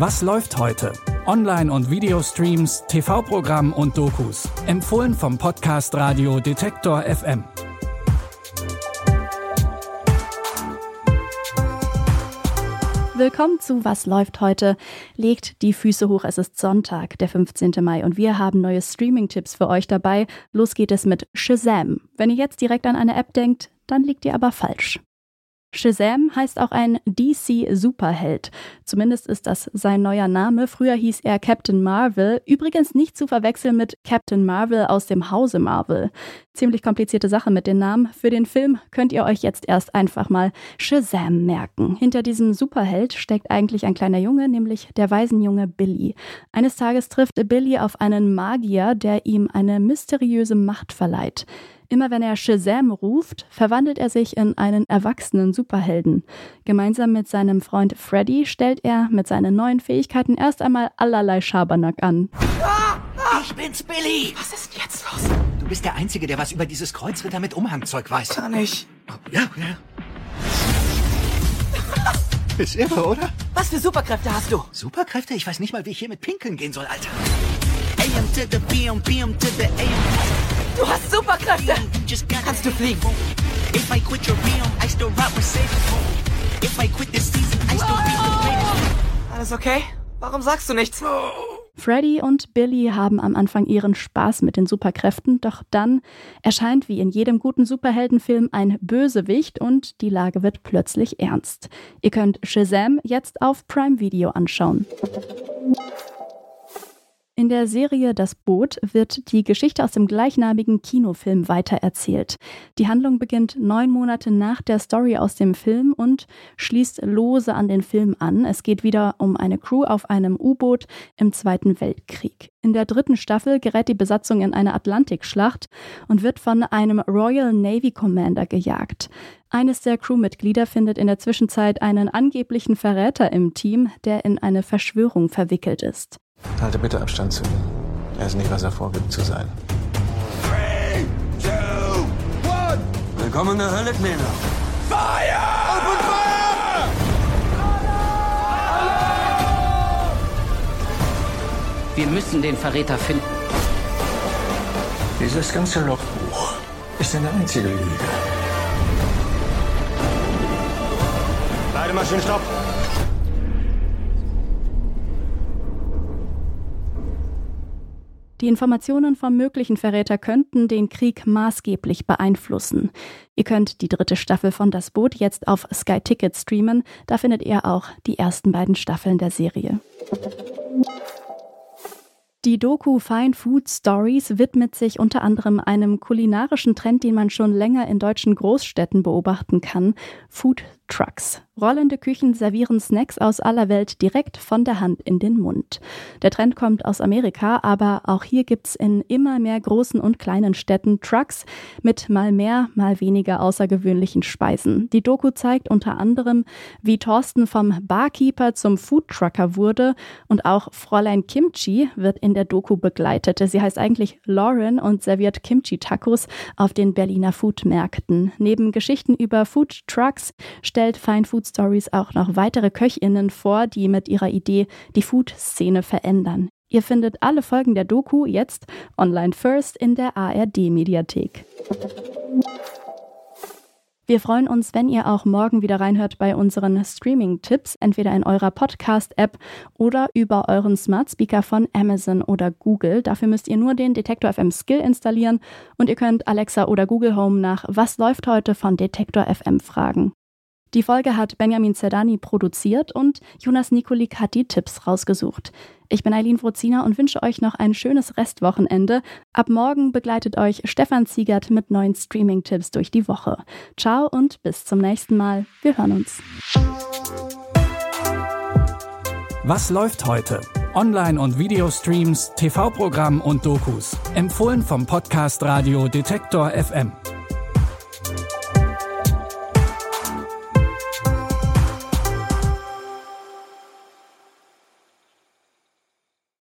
Was läuft heute? Online- und Videostreams, TV-Programm und Dokus. Empfohlen vom Podcast Radio Detektor FM. Willkommen zu Was läuft heute? Legt die Füße hoch, es ist Sonntag, der 15. Mai und wir haben neue Streaming-Tipps für euch dabei. Los geht es mit Shazam. Wenn ihr jetzt direkt an eine App denkt, dann liegt ihr aber falsch. Shazam heißt auch ein DC-Superheld. Zumindest ist das sein neuer Name. Früher hieß er Captain Marvel. Übrigens nicht zu verwechseln mit Captain Marvel aus dem Hause Marvel. Ziemlich komplizierte Sache mit den Namen. Für den Film könnt ihr euch jetzt erst einfach mal Shazam merken. Hinter diesem Superheld steckt eigentlich ein kleiner Junge, nämlich der Waisenjunge Billy. Eines Tages trifft Billy auf einen Magier, der ihm eine mysteriöse Macht verleiht. Immer wenn er Shazam ruft, verwandelt er sich in einen erwachsenen Superhelden. Gemeinsam mit seinem Freund Freddy stellt er mit seinen neuen Fähigkeiten erst einmal allerlei Schabernack an. Ich bin's, Billy! Was ist jetzt los? Du bist der Einzige, der was über dieses Kreuzritter mit Umhangzeug weiß. Kann ich. Ja, ja. Ist irre, oder? Was für Superkräfte hast du? Superkräfte? Ich weiß nicht mal, wie ich hier mit Pinkeln gehen soll, Alter. AM to the PM, PM to the AM. Du hast Superkräfte! Kannst du fliegen? If I quit your realm, I still rock Mercedes. If I quit this season, I still be the greatest. Alles okay? Warum sagst du nichts? Freddy und Billy haben am Anfang ihren Spaß mit den Superkräften, doch dann erscheint wie in jedem guten Superheldenfilm ein Bösewicht und die Lage wird plötzlich ernst. Ihr könnt Shazam jetzt auf Prime Video anschauen. In der Serie Das Boot wird die Geschichte aus dem gleichnamigen Kinofilm weitererzählt. Die Handlung beginnt neun Monate nach der Story aus dem Film und schließt lose an den Film an. Es geht wieder um eine Crew auf einem U-Boot im Zweiten Weltkrieg. In der dritten Staffel gerät die Besatzung in eine Atlantikschlacht und wird von einem Royal Navy Commander gejagt. Eines der Crewmitglieder findet in der Zwischenzeit einen angeblichen Verräter im Team, der in eine Verschwörung verwickelt ist. Halte bitte Abstand zu ihm. Er ist nicht, was er vorgibt zu sein. Three, two, one. Willkommen in der Hölle, Kleiner. Fire! Open fire! Wir müssen den Verräter finden. Dieses ganze Logbuch ist eine einzige Lüge. Beide Maschinen, stopp! Die Informationen vom möglichen Verräter könnten den Krieg maßgeblich beeinflussen. Ihr könnt die dritte Staffel von Das Boot jetzt auf Sky Ticket streamen. Da findet ihr auch die ersten beiden Staffeln der Serie. Die Doku Fine Food Stories widmet sich unter anderem einem kulinarischen Trend, den man schon länger in deutschen Großstädten beobachten kann, Food Trucks. Rollende Küchen servieren Snacks aus aller Welt direkt von der Hand in den Mund. Der Trend kommt aus Amerika, aber auch hier gibt's in immer mehr großen und kleinen Städten Trucks mit mal mehr, mal weniger außergewöhnlichen Speisen. Die Doku zeigt unter anderem, wie Thorsten vom Barkeeper zum Foodtrucker wurde und auch Fräulein Kimchi wird in der Doku begleitet. Sie heißt eigentlich Lauren und serviert Kimchi-Tacos auf den Berliner Foodmärkten. Neben Geschichten über Food Trucks stellt Fine Food Stories auch noch weitere Köchinnen vor, die mit ihrer Idee die Food-Szene verändern. Ihr findet alle Folgen der Doku jetzt online first in der ARD-Mediathek. Wir freuen uns, wenn ihr auch morgen wieder reinhört bei unseren Streaming-Tipps, entweder in eurer Podcast-App oder über euren Smart Speaker von Amazon oder Google. Dafür müsst ihr nur den Detektor FM Skill installieren und ihr könnt Alexa oder Google Home nach Was läuft heute von Detektor FM fragen. Die Folge hat Benjamin Zerdani produziert und Jonas Nikolik hat die Tipps rausgesucht. Ich bin Eileen Wrozina und wünsche euch noch ein schönes Restwochenende. Ab morgen begleitet euch Stefan Ziegert mit neuen Streaming-Tipps durch die Woche. Ciao und bis zum nächsten Mal. Wir hören uns. Was läuft heute? Online- und Videostreams, TV-Programm und Dokus. Empfohlen vom Podcast Radio Detektor FM.